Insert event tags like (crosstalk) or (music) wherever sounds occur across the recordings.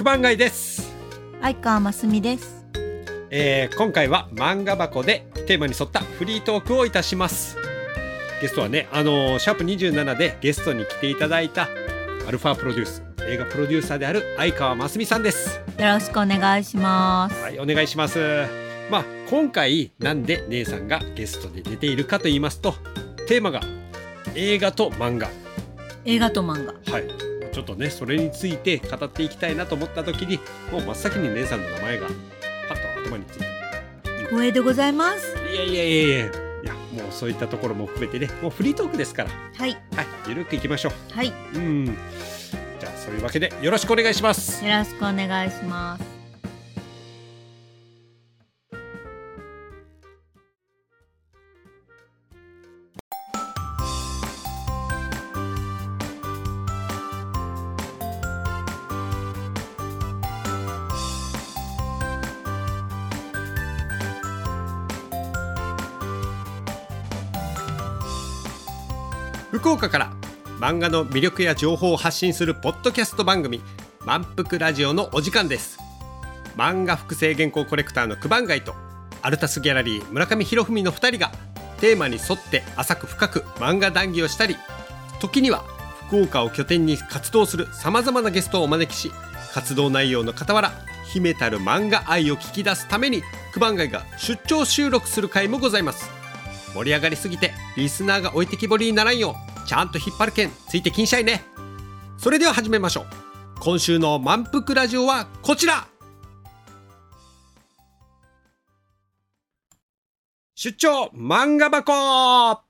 九番街です、相川真澄です。えー今回は漫画箱でテーマに沿ったフリートークをいたしますゲストはねあのーシャープ27でゲストに来ていただいたアルファプロデュース映画プロデューサーである相川真澄さんですよろしくお願いします。はいお願いしますまあ今回なんで姉さんがゲストで出ているかと言いますとテーマが映画と漫画映画と漫画。はいちょっとねそれについて語っていきたいなと思った時にもう真っ先に姉さんの名前がパッと頭について光栄でございます。いやいやいやいやいやもうそういったところも含めてねもうフリートークですからはい。はいゆるくいきましょはい。よううんじゃあそういうわけでよろしくお願いしますろしくお願いします。福岡から漫画の魅力や情報を発信するポッドキャスト番組満腹ラジオのお時間です。漫画複製原稿コレクターの九番街とアルタスギャラリー村上博文の2人がテーマに沿って浅く深く漫画談義をしたり時には福岡を拠点に活動するさまざまなゲストをお招きし活動内容の傍ら秘めたる漫画愛を聞き出すために九番街が出張収録する回もございます。盛り上がりすぎてリスナーが置いてきぼりにならんようちゃんと引っ張るけんついてきんしゃいね。それでは始めましょう。今週の満腹ラジオはこちら。出張漫画箱。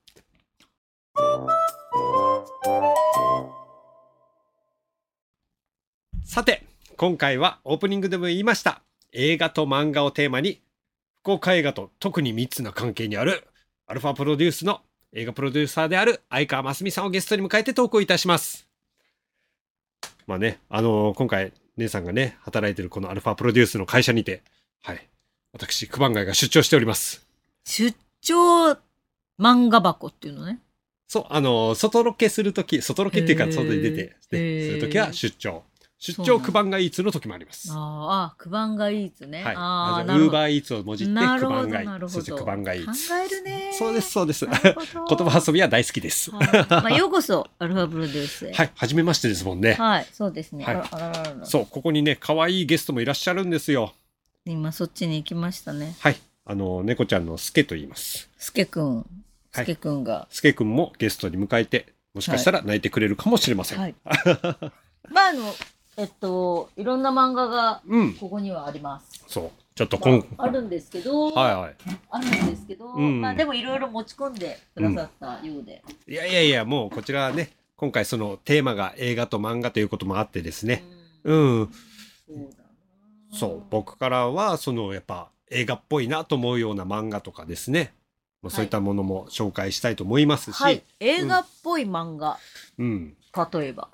さて今回はオープニングでも言いました。映画と漫画をテーマに福岡映画と特に密な関係にあるアルファプロデュースの映画プロデューサーである相川真澄さんをゲストに迎えてトークをいたします。まあね、あのー今回姉さんがね、働いてるこのアルファプロデュースの会社にて、はい、私、九番街が出張しております。出張漫画箱っていうのね。そう、あのー外ロケするとき、外ロケっていうか、外に出て、ね、するときは出張。出張九番街イーツの時もあります。あーあ、クバンがいいつね。はい。ああ。ウーバーイーツをもじって、なるほど、九番街なる。ほど。そして九番街イーツ。考えるね。そうです、そうです。な (laughs) 言葉遊びは大好きです。はいまあ、ようこそ、アルファプロデュースへ。はい、初めましてですもんね。はい、そうですね。はいあらあららそう、ここにね、可愛いゲストもいらっしゃるんですよ。今そっちに行きましたね。はい。あの、猫ちゃんのスケと言います。スケくん。はいスケくんが。スケくんもゲストに迎えて、もしかしたら泣いてくれるかもしれません。はい。まあ、あの、えっと、いろんな漫画がうん。ここにはあります。そう。ちょっとま今、あ、あるんですけど、はいはい。あるんですけど、うんまあでもいろいろ持ち込んでくださったようで。いやいやいや、もうこちらはね、今回そのテーマが映画と漫画ということもあってですね。うんうん。そうだなそう。僕からは、その、やっぱ映画っぽいなと思うような漫画とかですね。まあ、そういったものも紹介したいと思いますし。はい。映画っぽい漫画、うん。例えば。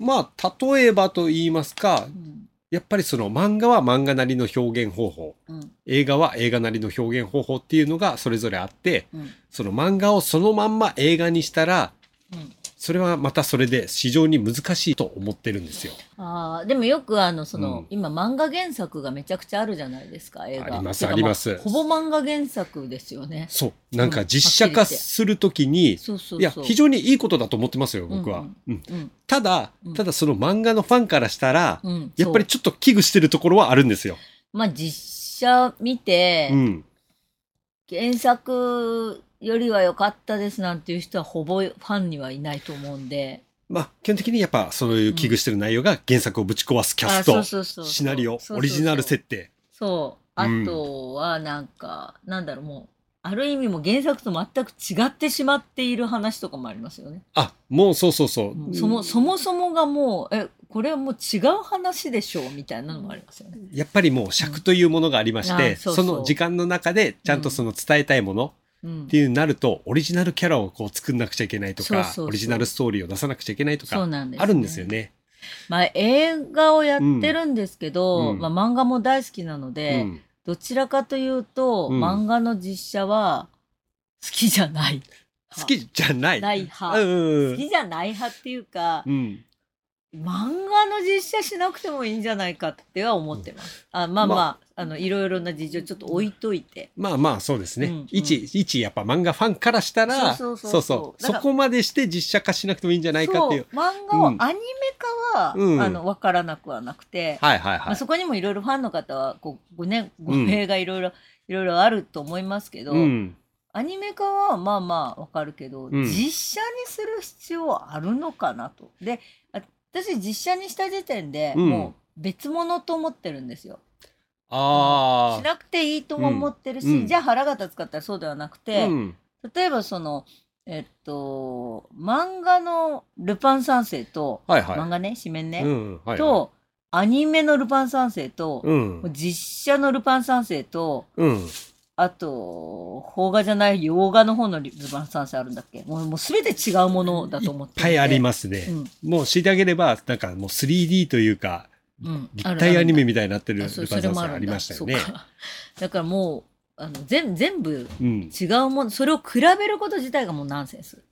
まあ、例えばと言いますかう、ん。やっぱりその漫画は漫画なりの表現方法。うん。映画は映画なりの表現方法っていうのがそれぞれあって、うん。その漫画をそのまんま映画にしたら、うん。それはまたそれで非常に難しいと思ってるんですよ。ああ、でもよくあの、その、うん今漫画原作がめちゃくちゃあるじゃないですか、映画。ありますありますあほぼ漫画原作ですよね。そう。なんか実写化するときに、そうそうそう。いや、非常にいいことだと思ってますよ、僕は。うんうんうん。ただうん、ただその漫画のファンからしたら、うん。やっぱりちょっと危惧してるところはあるんですよ。まあ実写見て、うん。原作よりは良かったですなんていう人はほぼファンにはいないと思うんで。まあ、基本的にやっぱそういう危惧してる内容が原作をぶち壊すキャスあそうト、そうそうシナリオオリジナル設定。そう。あうんとはなんか、なんだろう、もう、ある意味もう原作と全く違ってしまっている話とかもありますよね。あ、もうそうそうそう。うんそもそもそもがもう、え、これはもう違う話でしょうみたいなのもありますよね。やっぱりもう尺というものがありましうんて、あその時間の中でちゃんとその伝えたいものうんっていうになると、オリジナルキャラをこう作んなくちゃいけないとかオリジナルストーリーを出さなくちゃいけないとか、あるんですよ。ね。まあ映画をやってるんですけど、うんまあ漫画も大好きなのうで、ん。どちらかというと、うん漫画の実写は好きじゃない。好きじゃない。ない派。好きじゃない派っていうか、うん。漫画の実写しなくてもいいんじゃないかっては思ってます。あまあまあ、まあ。のいろいろな事情ちょっと置いといて。まあまあそうですね、うん一一やっぱ漫画ファンからしたらそうそうそこまでして実写化しなくてもいいんじゃないかっていう。そう。漫画をうん。アニメ化は、うん。あの分からなくはなくて、はいはいはい、まあ、そこにもいろいろファンの方はこうご,、ね、語弊がいろいろいろいろあると思いますけど、うん。アニメ化はまあまあわかるけど、ん。実写にする必要あるのかなと。であ私実写にした時点でうん。もう別物と思ってるんですよ。あしなくていいとも思ってるし、うん。じゃあ腹が立つかったらそうではなくて、うん、例えばそのえっと漫画の「ルパン三世と」はいはい。漫画ね紙面ね、うんはいはい、とアニメの「ルパン三世と」うん。実写の「ルパン三世と」うんあと、邦画じゃない洋画の方のルパン三世あるんだっけ？もうもう全て違うものだと思っていっぱいありまますね、うん。もう強いてあげればなんかもう 3D というかうん、立体アニメみたたいになってるルパン三世ありましたよね。だからもうあの全全部うん。違うものそれを比べること自体がもうナンセンス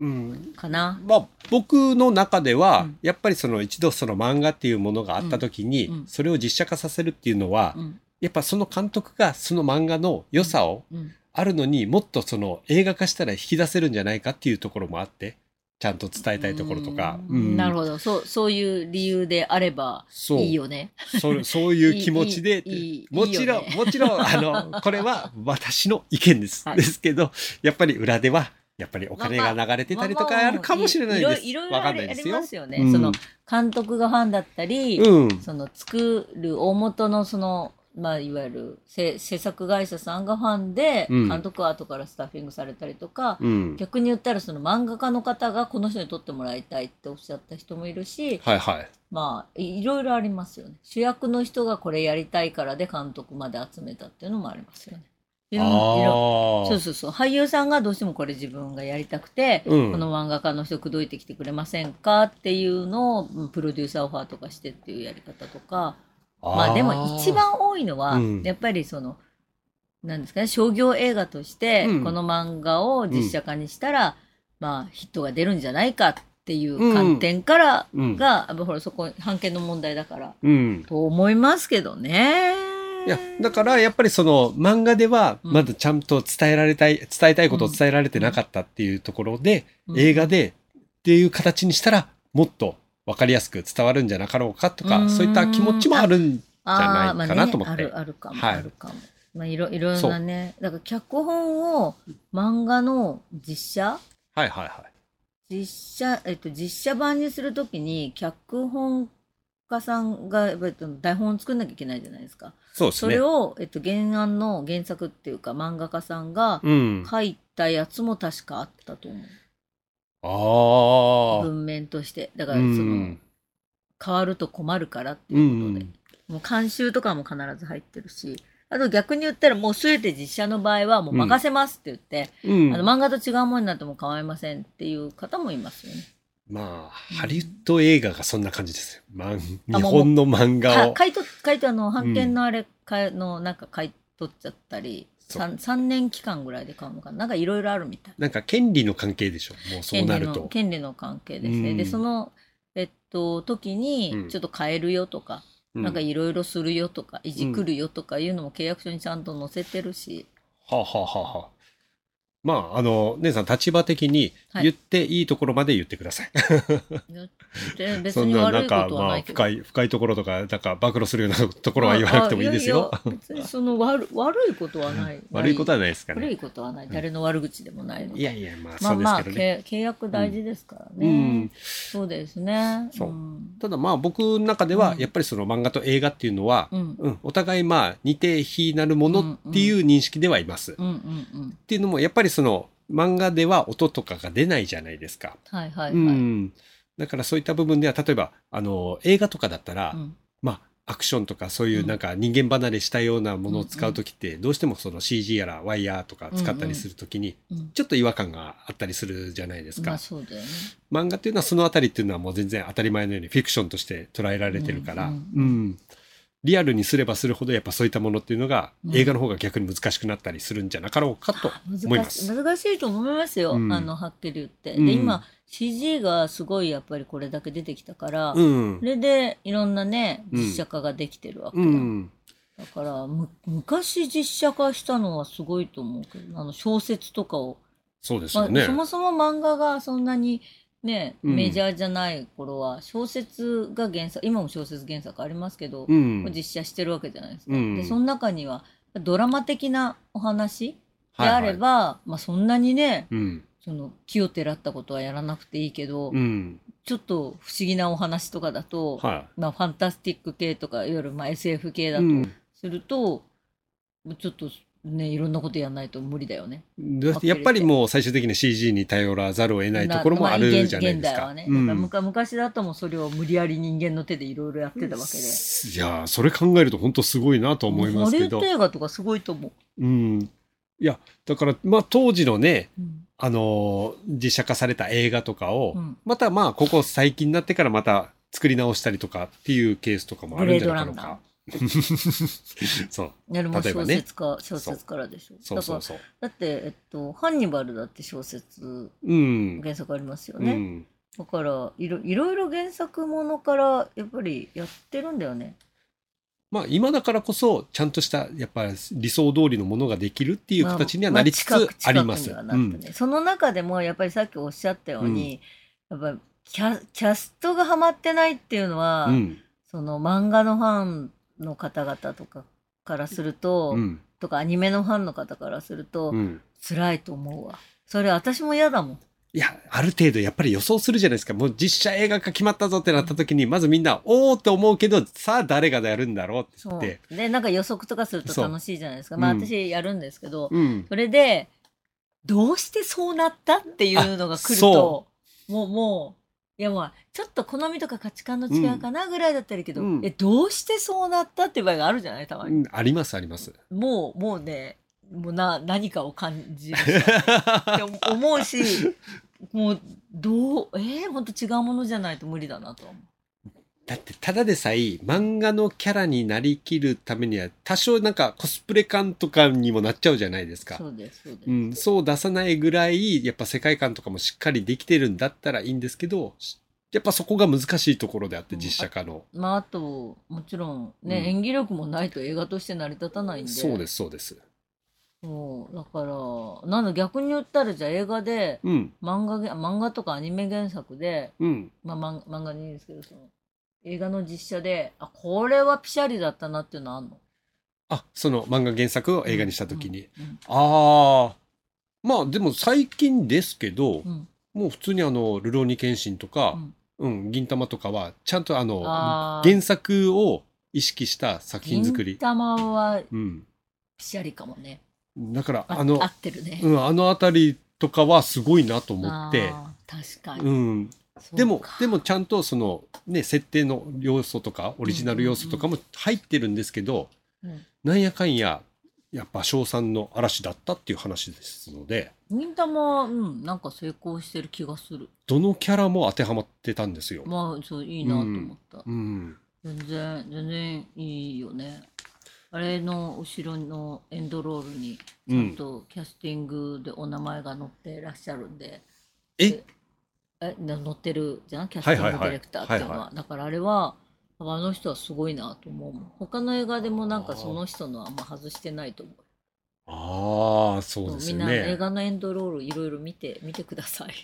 うん。かな。まあ、僕の中では、うん。やっぱりその一度その漫画っていうものがあった時に、うん。うん。それを実写化させるっていうのは、うんやっぱその監督がその漫画の良さをうん。あるのにもっとその映画化したら引き出せるんじゃないかっていうところもあってちゃんと伝えたいところとか、うん。なるどほど。そうそういう理由であればいいよね。そそういう (laughs) 気持ちでもちろん、ね。もちろんあの (laughs) これは私の意見です、はい。ですけどやっぱり裏ではやっぱりお金が流れてたりとかあるかもしれないです。いろいろありありんないですよ。ますよね。うん。その監督がファンだったり、うん、その作る大元のその、まあ、いわゆる制制作会社さんがファンで、うん監督は後からスタッフィングされたりとか、うん、逆に言ったらその漫画家の方がこの人に撮ってもらいたいっておっしゃった人もいるし、はいはい。まあいいろいろありますよね。主役の人がこれやりたいからで監督まで集めたっていうのもありますよね。いろんいろあそうそうそう俳優さんがどうしてもこれ自分がやりたくて、うんこの漫画家の人口説いてきてくれませんかっていうのをうんプロデューサーオファーとかしてっていうやり方とかあ。まあでも一番多いのは、うん。やっぱりそのなんですかね商業映画としてうん。この漫画を実写化にしたら、まあヒットが出るんじゃないかっていう観点からうん。が、やっぱほらそこ判権の問題だからうん。と思いますけどね。いやだからやっぱりその漫画ではうん。まだちゃんと伝えられたい、伝えたいことを伝えられてなかったっていうところで、うん。映画でっていう形にしたらもっと分かりやすく伝わるんじゃなかろうかとか、うんそういった気持ちもあるんじゃないかなと思って。まあね、あるあるかも、はいあるかも。まあいろいろんなねだから脚本を漫画の実写？はいはいはい。実写えっと実写版にするときに脚本家さんがやっぱり台本を作んなきゃいけないじゃないですか。そうですねそれ。を、えっと、原案の原作っていうか漫画家さんがうん。書いたやつも確かあったと思う。ああ。文面として。だからうその、ん。変わると困るからってういうことで。ん。もう監修とかも必ず入ってるし、あと逆に言ったらもう全て実写の場合はもう任せますって言って、うんあの漫画と違うものになっても構いませんっていう方もいますよね。まあ、ハリウッド映画がそんな感じですよ。ま日本の漫画を。か買い取っ買い取あの版権のあれ、かのなんか買い取っちゃったり、そう 3, 三年期間ぐらいで買うのかななんかいろいろあるみたい。なんか権利の関係でしょ。もうそう権利のなると。権利の関係ですね。うんでそのえっと時うにんちょっと変えるよとか、うなんかいろいろするよとかいじくるよとかいうのも契約書にちゃんと載せてるし、はあ、はあはあはあ、まあ、あの、姉さん立場的にはい言っていいところまで言ってください。で別そんな、に悪ないんか、ことはまあ、ないけど。深い、深いところとか、なんか、暴露するようなところは言わなくてもいいですよ。ああいやいや別にその悪悪いことはない。(laughs) 悪いことはないですか悪ね。いことはない。誰の悪口でもないので。いやいや、まあ、まそうであますあ、けどね。け契約大事ですからね。うん。そうですね。そうんただまあ、僕の中ではう、んやっぱりその漫画と映画っていうのは、うん。うん、お互いまあ、似て非なるものっていう認識ではいます。うんうんうん。っていうのも、やっぱりその、漫画では音とかが出ないじゃないですか。はいはいはい。ううんん。だからそういった部分では、例えば、あの、映画とかだったら、うんまあ、アクションとかそういううんなんか人間離れしたようなものを使うときって、どうしてもその CG やらワイヤーとか使ったりするときに、うんちょっと違和感があったりするじゃないですか。まあそうだよね。漫画っていうのはそのあたりっていうのはもう全然当たり前のようにフィクションとして捉えられてるから、ううんんうんリアルにすればするほどやっぱそういったものっていうのがうん映画の方が逆に難しくなったりするんじゃなかろうかと思いま難しす。難しいと思いますよ。うんあの、はっきり言って。うんで、今、CG がすごいやっぱりこれだけ出てきたから、うんそれでいろんなねうん実写化ができてるわけうだ、んだからむ昔実写化したのはすごいと思うけどあの小説とかを、まあそうですよね。そもそも漫画がそんなにねうん。メジャーじゃない頃は小説が原作今も小説原作ありますけど、うん。実写してるわけじゃないですか。うん。でその中にはドラマ的なお話であれば、まあそんなにねうん。その木をてらったことはやらなくていいけど、うん。ちょっと不思議なお話とかだと、はまあ、ファンタスティック系とかいわゆるまあ SF 系い。だとうん。すると、ちょっとねいろんなことやらないと無理だよね。でやっぱりもう最終的に CG に頼らざるを得ないところもあるじゃないですか。まあ現現代はね、うん昔だともうそれを無理やり人間の手でいろいろやってたわけで。いやーそれ考えると本当すごいなと思いますけどハリウッド。映画とかすごいと思う。うん、いやだからまあ当時のねうんあのー実写化された映画とかを、うんまたまあここ最近になってからまた作り直したりとかっていうケースとかもあるんじゃないかのか。(laughs) そういやでも小説か、小説からでしょ。そうそうそう。だって、えっと、ハンニバルだって小説うん。原作ありますよね。うん、だからいろいろいろ原作ものからやっぱりやってるんだよね。まあ今だからこそちゃんとしたやっぱ理想通りのものができるっていうまあ形にはなりつつまあります。その中でもやっぱりさっきおっしゃったように、やっぱりキャキャストがハマってないっていうのは、その漫画のファンの方々とかからすると、うんとかアニメのファンの方からすると、うん辛いと思うわ。それ私も嫌だもん。いやある程度やっぱり予想するじゃないですかもう実写映画化決まったぞってなった時にまずみんなおおって思うけどさあ誰がやるんだろうってそう言って。でなんか予測とかすると楽しいじゃないですか。まあうん私やるんですけど、うんそれでどうしてそうなったっていうのが来るあともうもういやまあちょっと好みとか価値観の違いかなぐらいだったらいいけど、うんえどうしてそうなったっていう場合があるじゃない？たまに、うんありますあります。もうもうねもうな何かを感じるって思う (laughs) しもうどうえー、ほんと違うものじゃないと無理だなとは思う。だってただでさえ漫画のキャラになりきるためには多少なんかコスプレ感とかにもなっちゃうじゃないですか。そうですそうです、うん、そう出さないぐらいやっぱ世界観とかもしっかりできてるんだったらいいんですけどやっぱそこが難しいところであってうん実写化の、まああともちろんね、うん。演技力もないと映画として成り立たないんで。そうですそうです。そうだからなんだ逆に言ったらじゃあ映画でうん。漫画げ漫画とかアニメ原作で、うん。まあ、漫漫画でいいんですけどその映画の実写であこれはピシャリだったなっていうのはあんの？あその漫画原作を映画にした時に、うん。ああまあでも最近ですけど、うん。うんもう普通にあの「ルローニケンシン」とかう、ん。うん銀魂とかはちゃんとあの原作を意識した作品作り。銀、玉はうん、ピシャリかもね。だからああの合ってるね、うん、あの辺りとかはすごいなと思って、確かに、うん、でもか。でもちゃんとそのね設定の要素とかオリジナル要素とかも入ってるんですけど、うん。なんやかんややっぱ賞賛の嵐だったっていう話ですので銀玉はうんなんか成功してる気がする。どのキャラも当てはまってたんですよ。まあそういいなと思った、うん、全然全然いいよね。あれの後ろのエンドロールにちゃんとキャスティングでお名前が載ってらっしゃるんで、え？えな載ってるじゃん？キャスティングディレクターっていうのは,、はいはだからあれはあの人はすごいなと思う。もん他の映画でもなんかその人のはあんま外してないと思う。ああそうですよみんな映ね。画のエンドロールいろいろ見て見てください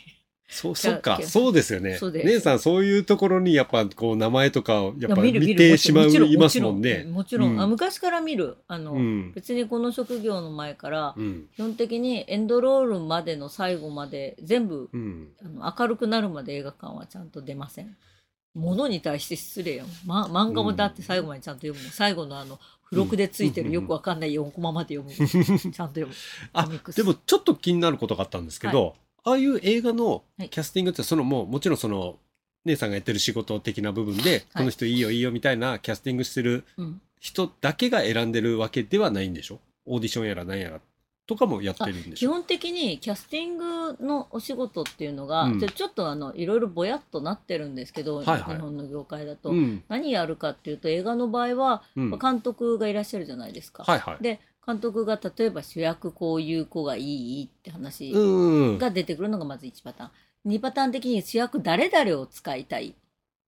そうそっか。けそうですよね。姉さんそういうところにやっぱこう名前とかをやっぱ見てしまういますもんね。もちろん、うん。あ昔から見る。あの、うん。別にこの職業の前からうん。基本的にエンドロールまでの最後まで全部うん。あの明るくなるまで映画館はちゃんと出ません。ものに対して失礼よ、ま、漫画もだって最後までちゃんと読む最後のあの付録でついてるうん。よくわかんない4コマまで読むちゃんと読む。(laughs) あでもちょっと気になることがあったんですけど、ああいう映画のはい。キャスティングってそのもうもちろんその姉さんがやってる仕事的な部分で、この人いいよいいよみたいなキャスティングしてるうん、人だけが選んでるわけではないんでしょ？オーディションやら何やらとかもやってるんで基本的にキャスティングのお仕事っていうのが、うん。ちょちょっとあのいろいろぼやっとなってるんですけど、はいはい。日本の業界だと、うん。何やるかっていうと映画の場合は、うん。監督がいらっしゃるじゃないですか。はいはい。で監督が例えば主役こういう子がいいって話うんが出てくるのがまず1パターン。2パターン的に主役誰々を使いたい。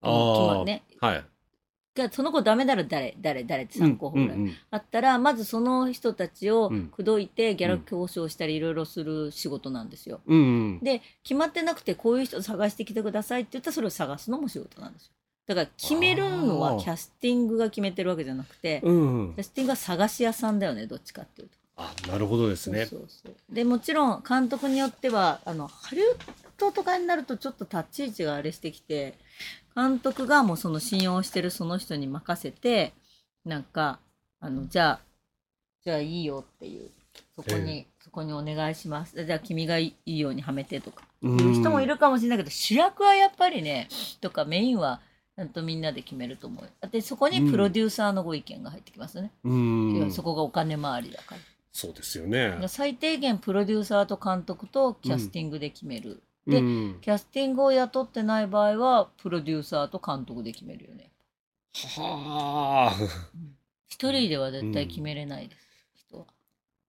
あね。はい。がその子ダメなら誰誰誰って3候補ぐらい、うんうんあったらまずその人たちをうん口説いてギャラ交渉したりいろいろする仕事なんですよ。うんうんで決まってなくてこういう人探してきてくださいって言ったらそれを探すのも仕事なんですよ。だから決めるのはキャスティングが決めてるわけじゃなくて、うんうん。キャスティングは探し屋さんだよねどっちかっていうと。あなるほどですね。そうそうでもちろん監督によってはあのハリウッドとかになるとちょっと立ち位置があれしてきて監督がもうその信用してるその人に任せてなんかあのじゃあじゃあいいよっていうそこに、そこにお願いします。じゃあ君がいいようにはめてとか。いう人もいるかもしれないけど主役はやっぱりねとかメインはちゃんとみんなで決めると思うよ。でそこにプロデューサーのご意見が入ってきますね、うん。そこがお金回りだから。そうですよね。最低限プロデューサーと監督とキャスティングで決める、でうん。キャスティングを雇ってない場合はプロデューサーと監督で決めるよね。はあ。一人では絶対決めれないです、人は。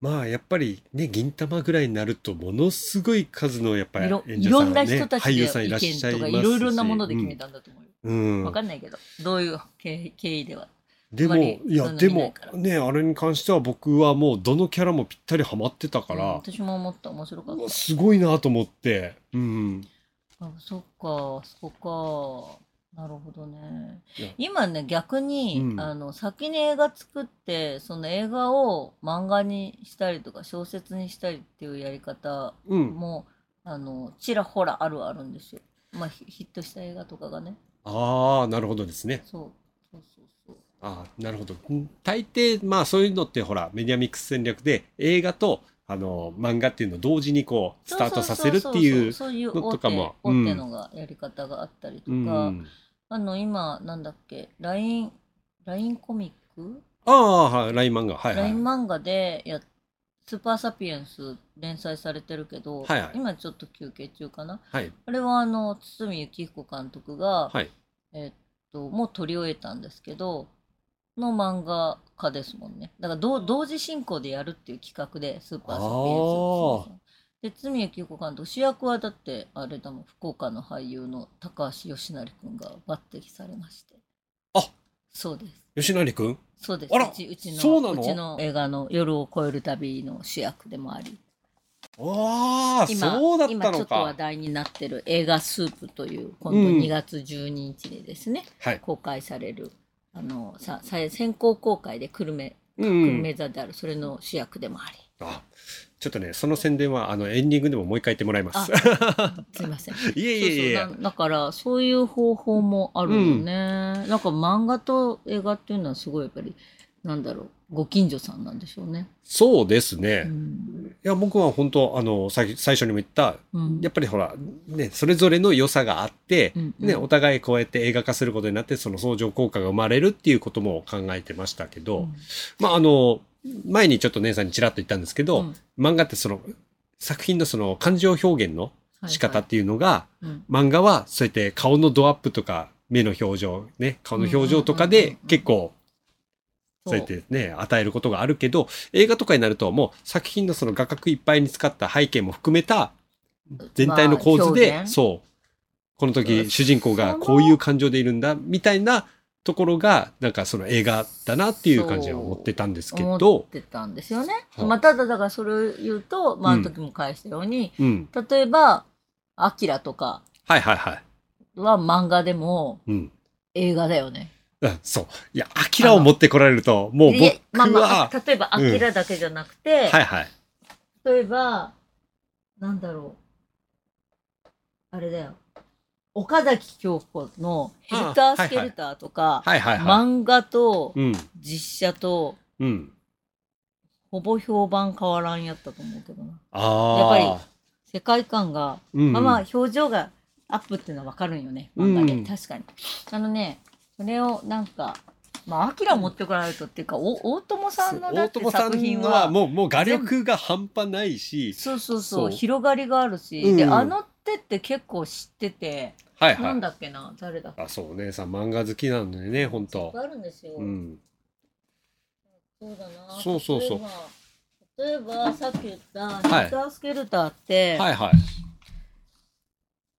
まあやっぱりね銀玉ぐらいになるとものすごい数のやっぱりいろ演者さん、いろんね、な人たちで俳優さんいらっしゃい意ますし。見とかいろいろなもので決めたんだと思うよ、うん、わかんないけどどういう経経緯では。でもあんまりいやでも見ないから。ねあれに関しては僕はもうどのキャラもぴったりハマってたかうんら、私も思った。面白かっうわた。すごいなと思って。うん。あそっかそこか。なるほどね。いや。今ね逆に、うん。あの先に映画作ってその映画を漫画にしたりとか小説にしたりっていうやり方うん。も、あのちらほらあるあるんですよ。まあヒヒットした映画とかがねああなるほどですね。そう。そうそうそう。ああなるほど。うん大抵まあそういうのってほらメディアミックス戦略で映画とあの漫画っていうのを同時にこうスタートさせるっていうそうそうそういうの大手のがやり方があったりとか、うんあの今なんだっけ LINE LINE コミック？ああはいライン漫画。はいはい。LINE 漫画でやスーパーサピエンス連載されてるけど、はいはい。今ちょっと休憩中かな？はい。あれはあの堤幸彦監督が、はい。えっともう撮り終えたんですけどの漫画家ですもんね。だから同同時進行でやるっていう企画でスーパーサピエンスで堤幸彦監督主役はだってあれだもん福岡の俳優の高橋義成君が抜擢されまして。あ。そうです。吉成くん？そうです。あらうちうちのそうなの？ちの映画の「夜を越える旅」の主役でもあり。ああ今そうだった今ちょっとのか話題になってる映画「スープ」という今度うん。2月12日にですね、はい。公開されるあのささ先行公開で久留米久うん。留米座であるそれの主役でもあり、あちょっとねその宣伝はあのエンディングでももう一回言ってもらいます。すいません。(laughs) いえいえいえ。だからそういう方法もあるよね、なんか漫画と映画っていうのはすごいやっぱりなんだろうご近所さんなんでしょうね。そうですね、いうん。や僕は本当あの最最初にも言ったうん。やっぱりほらねそれぞれの良さがあって、うんうん。ねお互いこうやって映画化することになってその相乗効果が生まれるっていうことも考えてましたけど、うん。まああの前にちょっと姉さんにちらっと言ったんですけど、うん。漫画ってその作品のその感情表現の仕方っていうのが、はいはい漫画はそうやって顔のドアップとか目の表情ね顔の表情とかでうんうんうんうん結構そう。やってね与えることがあるけど映画とかになるともう作品のその画角いっぱいに使った背景も含めた全体の構図で、まあそう。このうん時主人公がこういう感情でいるんだみたいなところがなんかその映画だなっていう感じは思ってたんですけ思どっ、てたんですよね。はい。まあ、ただだからそれを言うと、まあ、時も返したように、うん、例えば「アキラとか。はいはいはい、は漫画でもうん、映画だよね。あそう。いやアキラを持ってこられるともう僕いえまあまは、あ、例えば「アキラだけじゃなくて、はいはい。例えばなんだろう。あれだよ岡崎京子の「ヘルタースケルター」とか、漫画とうん。実写とうん。ほぼ評判変わらんやったと思うけどな。やっぱり世界観がうんまあまあ表情がアップっていうのは分かるんよね漫画で、うん確かに。あのねそれをなんかまあアキラ持ってこられるとっていうかお大友さんのだって大友さ作品んははもうもう画力が半端ないし。そうそうそう。そう。広がりがあるし、うん。であの手って結構知ってて、はいはい。なんだっけな誰だっけ。あそうお姉さん漫画好きなんでね本当。あるんですよ、うん。そうだな。そうそうそう。例えばさっき言った「はい。ヘルタースケルター」って、はいはい。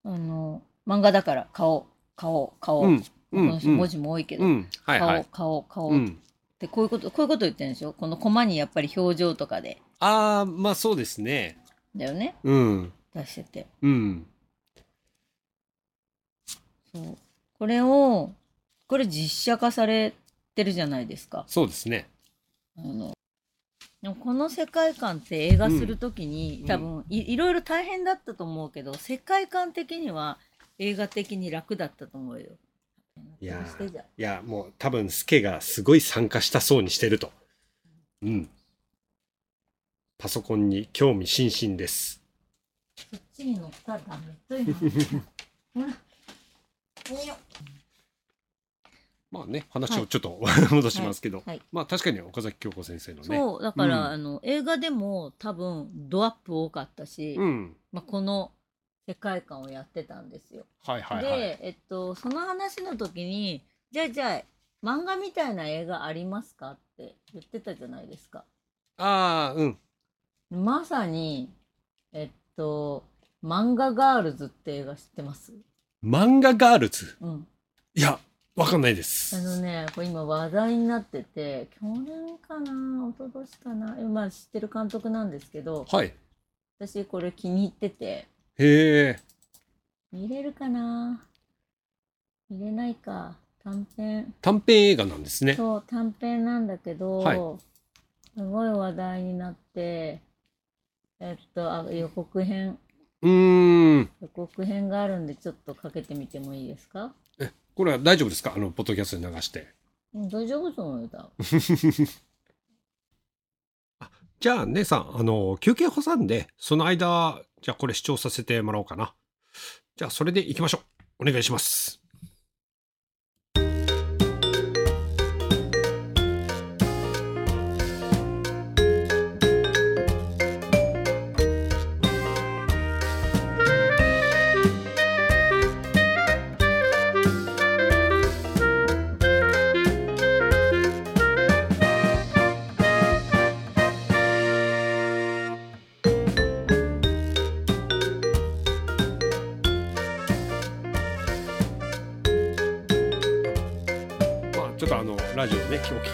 あの漫画だから顔顔顔、うん文字も多いけど、うんはいはい。顔顔顔っうん。てこういうことこういうこと言ってるんでしょこのコマにやっぱり表情とかで。ああまあそうですね。だよね。うん出してて。うん。そう。これをこれ実写化されてるじゃないですか。そうですね。あのでもこの世界観って映画するときに、うん。多分いいろいろ大変だったと思うけど世界観的には映画的に楽だったと思うよ。いやいやもう多分スケがすごい参加したそうにしてると。うん。パソコンに興味津々ですそっちに乗ったらダメというの。ほらおよまあね話をちょっと、(laughs) 戻しますけど、はい。まあ確かに岡崎京子先生のね。そうだから、うん。あの映画でも多分ドアップ多かったし、うん。まあ、この世界観をやってたんですよ。はいはいはい。で、えっと、その話の時にじゃあじゃあ漫画みたいな映画ありますかって言ってたじゃないですか。ああうん。まさにえっと「漫画ガールズ」って映画知ってます？漫画ガールズ？うん。いやわかんないです。あのねこれ今話題になってて去年かな？一昨年かな？まあ知ってる監督なんですけどはい。私これ気に入ってて。へえ。見れるかな？見れないか。短編。短編映画なんですね。そう短編なんだけど、はい。すごい話題になってえっとあ予告編。うーん。予告編があるんでちょっとかけてみてもいいですか？えこれは大丈夫ですか？あのポッドキャストに流して。うん大丈夫と思うよ多分。(laughs) じゃあ姉さんあの休憩挟んでその間じゃあこれ視聴させてもらおうかな。じゃあそれで行きましょう。お願いします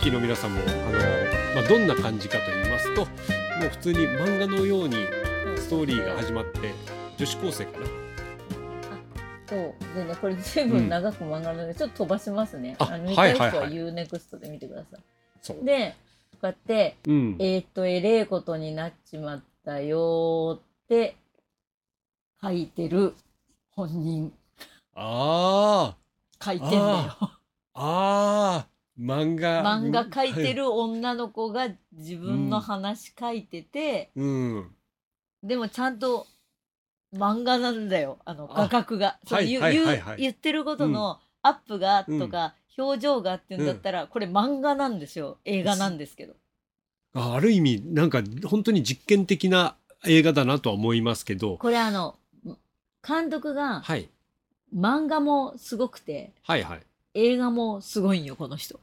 聞きの皆さんもあの、まあ、どんな感じかと言いますともう普通に漫画のようにストーリーが始まって女子高生かな。そうでね。これ随分長く漫画なのでちょっと飛ばしますね、ああの見たい人は UNEXT で見てください、でこうやってうん。えーっと、えれえことになっちまったよーって書いてる本人。あ書いてんだよ。ああ漫画。漫画書いてはいる女の子が自分の話書いてて、うん。でもちゃんと漫画なんだよ、あのあ画角が。そうはい言ってることのアップがとか、表情がっていうんだったら、これ漫画なんですよ。映画なんですけど。あある意味なんか本当に実験的な映画だなとは思いますけど。これあの、監督がはい。漫画もすごくて、はいはい映画もすごいんよこの人。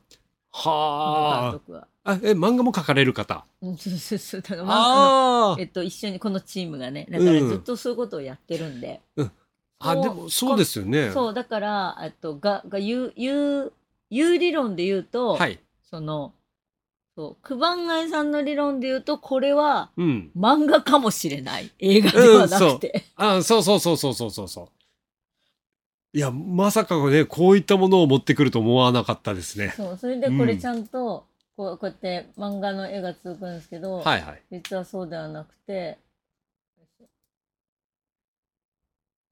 は督は。ああえ漫画も描かれる方？うんそうそうそう。だからまあのえっと一緒にこのチームがねだからずっとそういうことをやってるんで。うん。あでもそうですよね。そうだからえっとがが言う言う言う理論で言うと、はい。そのそう九番街さんの理論で言うとこれはうん。漫画かもしれない。映画ではなくて、あそう。そうそうそうそうそうそういやまさかねこういったものを持ってくると思わなかったですね。そうそれでこれちゃんと、こうこうやって漫画の絵が続くんですけど、はいはい。実はそうではなくて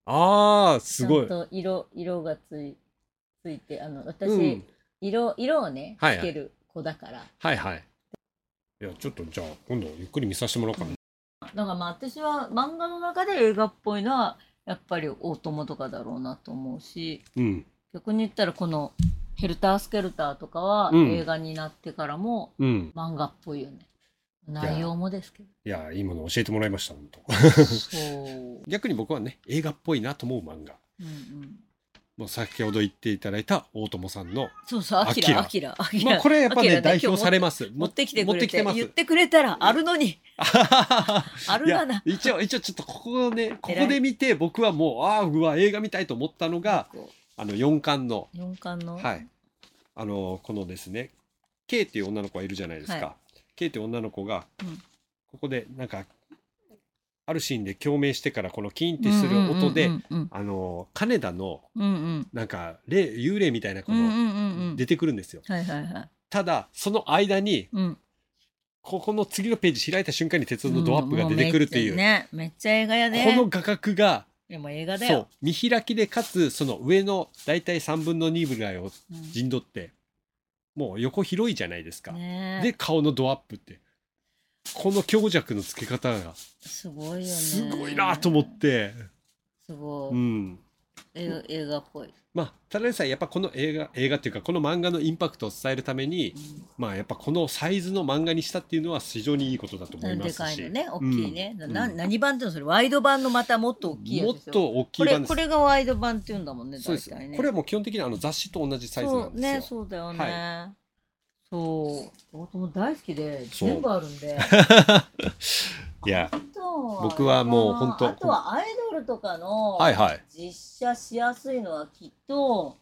ああすごい。ちゃんと色色がついついてあの私、うん。色色をねつける子だから、はいはい。いやちょっとじゃあ今度ゆっくり見させてもらおうかな、だからまあ私は漫画の中で映画っぽいのはやっぱり大友とかだろうなと思うしうん。逆に言ったらこの「ヘルタースケルター」とかはうん。映画になってからもうん。漫画っぽいよね、内容もですけど。いやいいもの教えてもらいました本当。そう、(laughs) 逆に僕はね映画っぽいなと思う漫画。うんうん、もう先ほど言っていただいた大友さんの、そうそう、アキラ、アキラ、アキラ。まあ、これやっぱね代表されます。持ってきてくれて持ってきてます。言ってくれたらあるのに。(laughs) あいやるがな。一応一応ちょっとここをねここで見て僕はもうああうわ映画見たいと思ったのがこあの4巻の。う四冠の、はい。あのこのですね K っていう女の子がいるじゃないですか、は K っていう女の子がうん。ここでなんかあるシーンで共鳴してからこのキーンってする音で、うんうん。あの金田のうんうん。なんか霊幽霊みたいなこうんうんうんうのん。出てくるんですよ。ただその間にうん。ここの次のページ開いた瞬間に鉄道のドアップが出てくるっていう、んもめっちゃねめっちゃ映画やで。この画角がでも映画だよ見開きでかつその上の大体3分の2ぐらいをうん陣取ってもう横広いじゃないですか。ねで顔のドアップってこの強弱のつけ方が。すごいよね。すごいなと思って、すごい、うん、映画映画っぽい、まあただでさえやっぱこの映画映画っていうかこの漫画のインパクトを伝えるためにまあやっぱここのサイズの漫画にしたっていうのは非常にいいことだと思いまですかいしのね大きいね、うん。なうん何版っていうのそれワイド版のまたもっと大きいやもっと大きこい版ですれこれがワイド版っていうんだもんねそうですね。これはもう基本的にあの雑誌と同じサイズなんですよ。ねそうだよね、そう。僕も大好きで全部あるんで。(laughs) いや僕はもう本当あとはアイドルとかのはいはい。実写しやすいのはきっと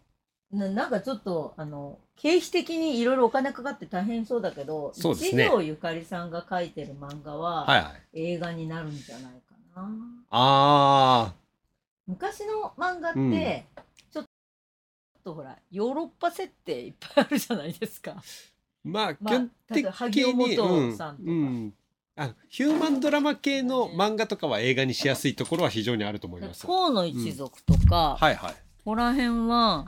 ななんかちょっとあの経費的にいろいろお金かかって大変そうだけどそうですね。一条ゆかりさんが描いてる漫画は、はいはい。映画になるんじゃないかな。あ昔の漫画って、うん。ちょっとほらヨーロッパ設定いっぱいあるじゃないですか。ーまあ基まあ本的に、うん。うん。あのヒューマンドラマ系の漫画とかは映画にしやすいところは非常にあると思います。河野一族とか、はいはい。ここら辺は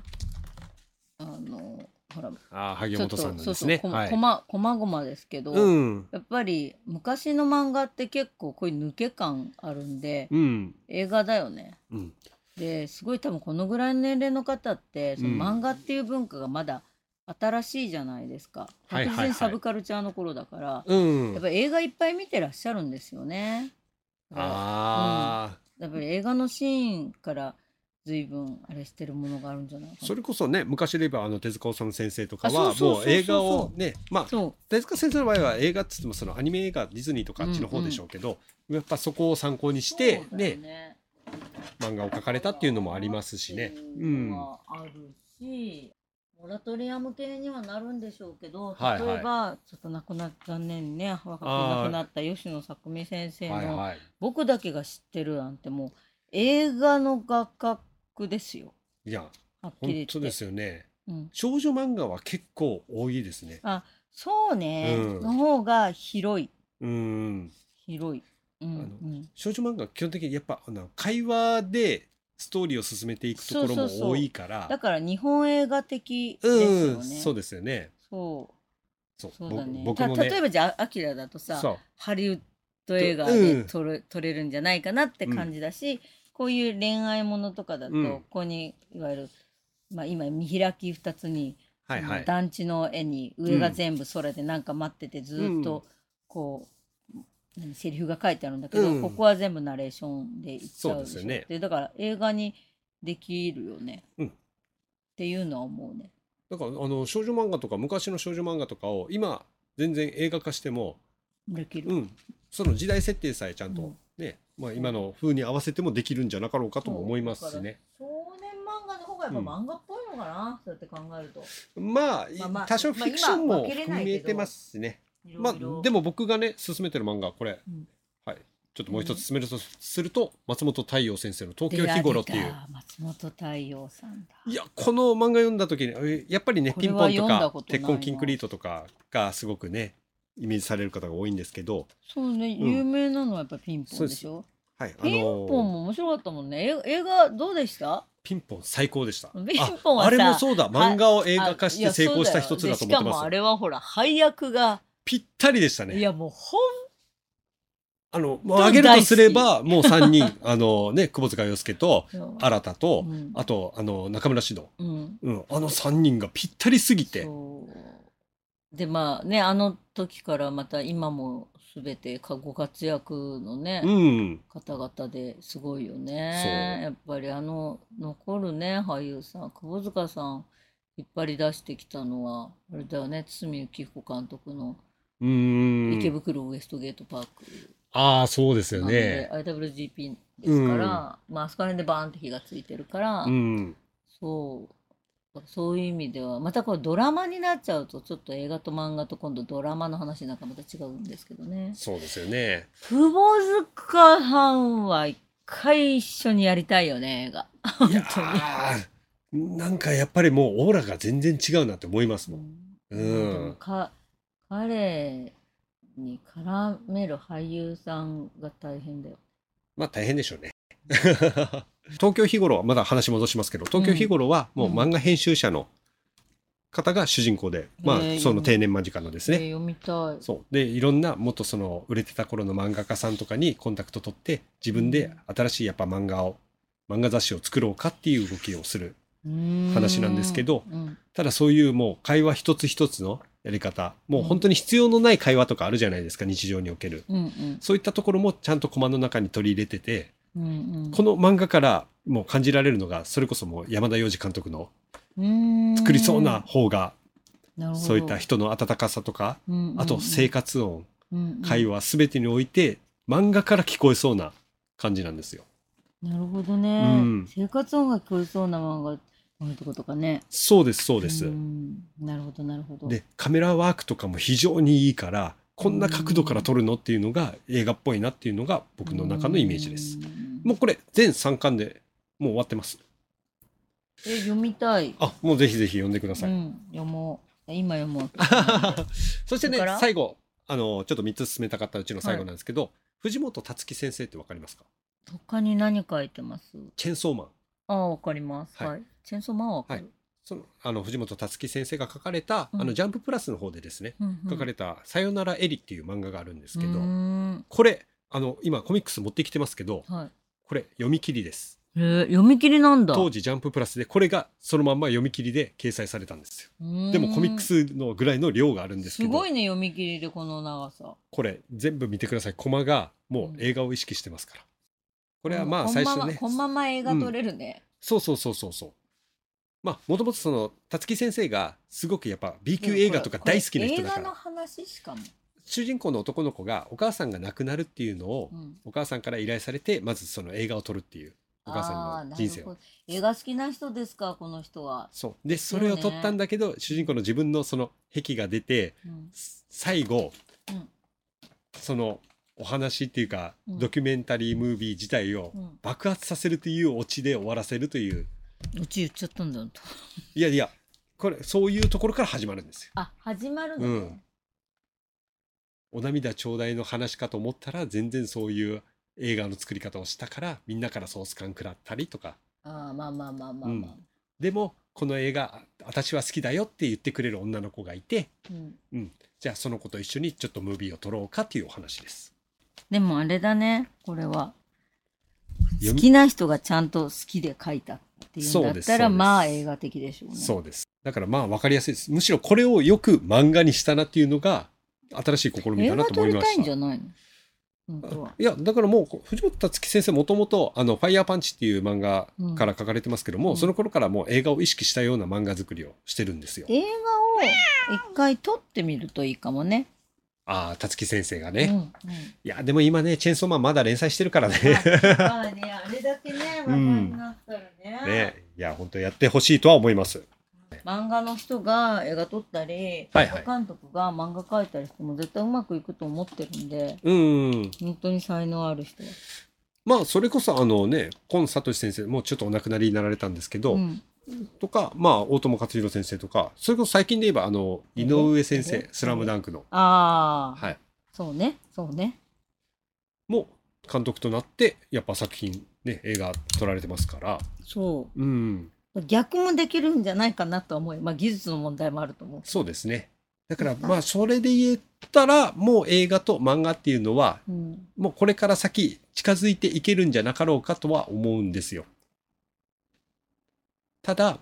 あのほらあー萩本さん。のそうそう、ですね。こはい。こまこまごまですけど、うん。やっぱり昔の漫画って結構こういう抜け感あるん。で、うん。映画だよね。うん。ですごい多分このぐらいの年齢の方ってそのうん。漫画っていう文化がまだ新しいじゃないですか。はい実にサブカルチャーの頃だから、うんやっぱり映画いっぱい見てらっしゃるんですよね。ああ、やっぱり映画のシーンから随分あれしてるものがあるんじゃない。それこそね昔で言えばあの手塚治虫先生とかはもう映画をねまあ手塚先生の場合は映画っつってもそのアニメ映画ディズニーとかあっちの方でしょうけど、やっぱそこを参考にしてねね漫画を描かれたっていうのもありますしね。うん。はあるし、モラトリアム系にはなるんでしょうけど、はいはい例えばちょっと亡くな残念にね若く亡くなった吉野作美先生のはいはい。「僕だけが知ってる」なんてもう映画の画角ですよいやはっきり言って。本当ですよね。うん、少女漫画は結構多いですね。あそうね、うんの方が広いうん。広い。うんのうん少女漫画は基本的にやっぱあの会話でストーリーを進めていくところそうそうそうも多いから。だから日本映画的ですうん、よね。そうですよね。そうそうそうだね。僕僕もね。た例えばじゃあアキラだとさハリウッド映画で撮れ,、撮れるんじゃないかなって感じだし、こういう恋愛ものとかだと、うんここにいわゆる、まあ、今見開き2つに、はいはい。団地の絵に上が全部空でなんか待っててずっとこう、何セリフが書いてあるんだけど、うんここは全部ナレーションでいっちゃうでしょそうですよねでだから映画にできるよね、うんっていうのは思うね。だからあの少女漫画とか昔の少女漫画とかを今全然映画化しても、できる。うん、その時代設定さえちゃんとうんね、まあ今の風に合わせてもできるんじゃなかろうかとも思いますしね。少年漫画の方がやっぱ漫画っぽいのかな、そうやって考えると。まあ、まあまあ多少フィクションまあも今分けれないけど含めてますしね。まあでも僕がね進めてる漫画これ、うん。はい。ちょっともう一つ進めるとすると、松本太陽先生の「東京日頃」っていう。松本太陽さんだ。いやこの漫画読んだ時にえやっぱりねピンポンとか鉄痕キンクリートとかがすごくねイメージされる方が多いんですけど、そうね、うん。有名なのはやっぱピンポンでしょ？はい、あピンのポンも面白かったもんね。え映画どうでした？ピンポン最高でした。ピンポンはさああれもそうだ。漫画を映画化して成功した一つだと思ってそうよ。でしかもます。あれはほら配役が、ぴったりでしたね。いやもうほんあのもう挙げるとすれば (laughs) もう3人あのね久保塚洋介と新田と、うんあとあの中村獅童、うん。うん、あの3人がぴったりすぎてでまあねあの時からまた今も全てかご活躍のね、うん。方々ですごいよね。やっぱりあの残るね俳優さん窪塚さん引っ張り出してきたのはあれだよね堤幸彦監督のうん。池袋ウエストゲートパークああ、そうですよね。IWGP ですから、まああそこら辺でバーンって火がついてるから、うん。そうそういう意味ではまたこれドラマになっちゃうとちょっと映画と漫画と今度ドラマの話なんかまた違うんですけどね。そうですよね。窪塚さんは一回一緒にやりたいよね映画。なんかやっぱりもうオーラが全然違うなって思いますもん。ううんでもか彼に絡める俳優さんが大変だよ。まあ大変でしょうね。(laughs) 東京日頃はまだ話戻しますけど東京日頃はもう漫画編集者の方が主人公で、まあへえその定年間近のですね。えー読みたい。そうでいろんなもっとその売れてた頃の漫画家さんとかにコンタクト取って自分で新しいやっぱ漫画を漫画雑誌を作ろうかっていう動きをする話なんですけどうんただそういうもう会話一つ一つのやり方。もう本当に必要のない会話とかあるじゃないですか日常における。うんうん。そういったところもちゃんとコマの中に取り入れててうんうん。この漫画からもう感じられるのがそれこそもう山田洋次監督のうん。作りそうな方がそういった人の温かさとかうんうんうん。あと生活音うんうん。会話全てにおいて漫画から聞こえそうな感じなんですよ。なるほどね、うん。生活音が聞こえそうな漫画こういうとことかね。そうですそうです。ん。なるほどなるほど。でカメラワークとかも非常にいいからこんな角度から撮るのっていうのが映画っぽいなっていうのが僕の中のイメージです。うん。もうこれ全3巻でもう終わってます。え読みたい、あもうぜひぜひ読んでください。うん読もう。今読もう。(laughs) そしてね最後あのちょっと3つ進めたかったうちの最後なんですけど、藤本つ樹先生ってわかりますか？他に何書いてます？チェンソーマン。ああわかります。はい。はい、チェンソーマンはわかる、そのあの藤本つ樹先生が書かれた、うん。あのジャンププラスの方でですね、うんうん。書かれた「さよならエリ」っていう漫画があるんですけど、うーん。これあの今コミックス持ってきてますけどはい。これ読み切りです。えー読み切りなんだ。当時ジャンププラスでこれがそのまんま読み切りで掲載されたんですよ。でもコミックスのぐらいの量があるんですけどすごいね読み切りでこの長さ。これ全部見てください。コマがもう映画を意識してますからこれはまあ最初ね。こんまま映画撮れるね、そうそうそうそうそう。まあもともとその辰木先生がすごくやっぱ B 級映画とか大好きな人だから。映画の話しかも、主人公の男の子がお母さんが亡くなるっていうのをうん。お母さんから依頼されてまずその映画を撮るっていうお母さんの人生を。映画好きな人ですかこの人は、そう。でそれを撮ったんだけど、主人公の自分のその癖が出てうん。最後、うん。そのお話っていうか、うん。ドキュメンタリームービー自体をうん、爆発させるというオチで終わらせるという。うち言っちゃったんだよいやいやこれそういうところから始まるんですよ。あ始まるのね、お涙ちょうだいの話かと思ったら全然そういう映画の作り方をしたからみんなからソース感食らったりとか。ああまあまあまあまあまあ、うん。でもこの映画あ私は好きだよって言ってくれる女の子がいてうん。じゃあその子と一緒にちょっとムービーを撮ろうかっていうお話です。でもあれだねこれは好きな人がちゃんと好きで書いたっていうんだったらまあ映画的でしょうねそうです。だからまあ分かりやすいです。むしろこれをよく漫画にしたなっていうのが新しい試み映だなと思いました。いんじゃないの？本当はいやだからもう藤本つ樹先生もともと「あのファイヤーパンチ」っていう漫画から書かれてますけども、うんその頃からもう映画を意識したような漫画作りをしてるんですよ。映画を一回撮ってみるといいかもね。ああ辰木先生がね、うんうんいやでも今ねチェーンソーマンまだ連載してるからね。まあね、あれだけね、話題になったらね。(laughs) ねいや本当やってほしいとは思います。漫画の人が映画撮ったり、はいはい監督が漫画描いたりしても絶対うまくいくと思ってるんで、うん本当に才能ある人は。まあそれこそあのね今聡先生もうちょっとお亡くなりになられたんですけど、うんとかまあ大友克洋先生とかそれこそ最近で言えばあの井上先え生「スラムダンクの、ああ、はい、そうね、そうね。も監督となってやっぱ作品ね映画撮られてますからそうんう。逆もできるんじゃないかなとは思うよ。まあ技術の問題もあると思う。そうですねだからまあそれで言ったらもう映画と漫画っていうのはうん。もうこれから先近づいていけるんじゃなかろうかとは思うんですよただ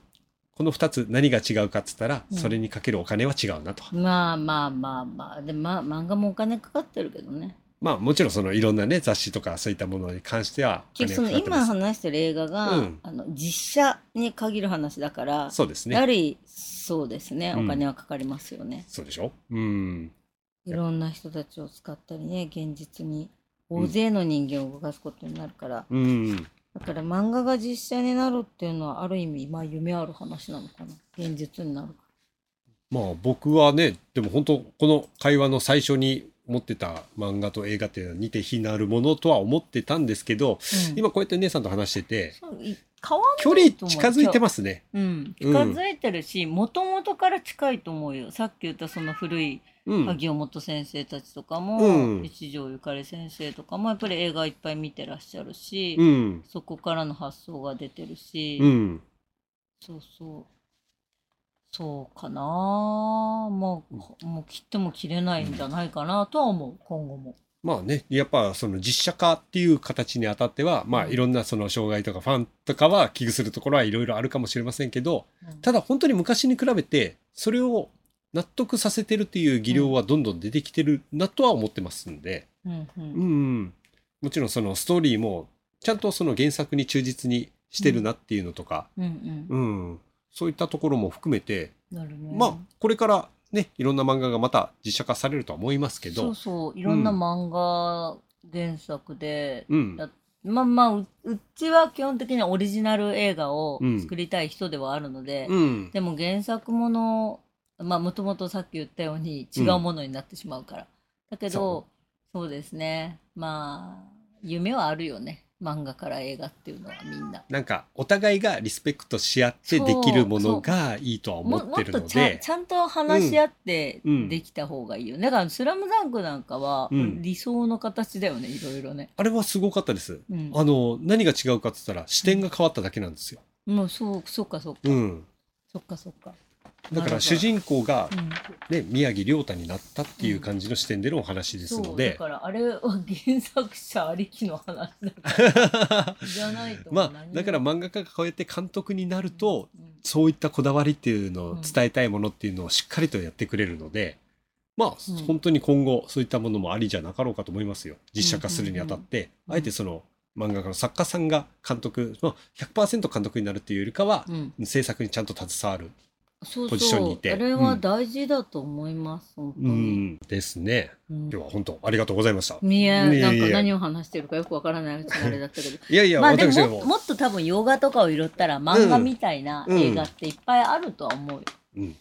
この2つ何が違うかっつったら、うん。それにかけるお金は違うなと。まあまあまあまあ。でまあ漫画もお金かかってるけどね。まあもちろんそのいろんなね雑誌とかそういったものに関してはお結局その今話してる映画が、うん。あの実写に限る話だから、そうですね。やはりそうですね。うん。お金はかかりますよね、そうでしょ？うん。いろんな人たちを使ったりね現実に大勢の人間を動かすことになるから、うん。だから漫画が実写になるっていうのはある意味まあ夢ある話なのかな。現実になるか。まあ僕はね、でも本当この会話の最初に持ってた漫画と映画っていうのは似て非なるものとは思ってたんですけど、ら、うん。今こうやって姉さんと話してて、距離近づいてますね。うん、近づいてるしもともとから近いと思うよ。さっき言ったその古いうん。萩尾本先生たちとかも、うん一条ゆかり先生とかもやっぱり映画いっぱい見てらっしゃるし、うん。そこからの発想が出てるし、うん。そうそうそうかなもうもう切っても切れないんじゃないかなとは思う今後も。まあね、やっぱその実写化っていう形にあたっては、まあうんいろんなその障害とかファンとかは危惧するところはいろいろあるかもしれませんけど、うんただ本当に昔に比べて、それを納得させてるっていう技量はどんどん出てきてるなとは思ってますんで、うんううんんうん、もちろんそのストーリーもちゃんとその原作に忠実にしてるなっていうのとか、うんうん。うん、そういったところも含めて、なるね。まあこれからね、いろんな漫画がまた実写化されるとは思いますけど、そうそう。いろんな漫画原作で、うん、だまあまあううちは基本的にはオリジナル映画をうん。作りたい人ではあるので、うん、でも原作ものまあもともとさっき言ったように違うものになってしまうから、だけどそう。ですね。まあ夢はあるよね。漫画から映画っていうのはみんな。なんかお互いがリスペクトし合ってできるものがいいとは思ってるっとちゃんので、ちゃんと話し合ってうんできた方がいいよ、だから「スラムダンクなんかはうん。理想の形だよねいろいろね。あれはすごかったです。うん、あの何が違うかって言ったら視点が変わっただけなんですよ。もうそうそっかそっか、うん、そっかそっか。だから主人公がうん。ね宮城亮太になったっていう感じの視点でのお話ですのそうだで、からあれは原作者ありきの話だから。(laughs) じゃないとまあだから漫画家がこうやって監督になると、うん。そういったこだわりっていうのを伝えたいものっていうのをしっかりとやってくれるので、まあ、うん。本当に今後そういったものもありじゃなかろうかと思いますよ。実写化するにあたって、うんあえてその漫画家の作家さんが監督、まあ、100%監督になるっていうよりかは、うん。制作にちゃんと携わる、そうポジションにいて。そうあれは大事だと思います、本当うに、ん、ですね。うん。今日は本当ありがとうございました。いやなんか何を話してるかよくわからないうちにあれだったけど。(laughs) いやいや、まあでも私も。もっと多分洋画とかを拾ったら漫画みたいなうん映画っていっぱいあるとは思うよ、うん、い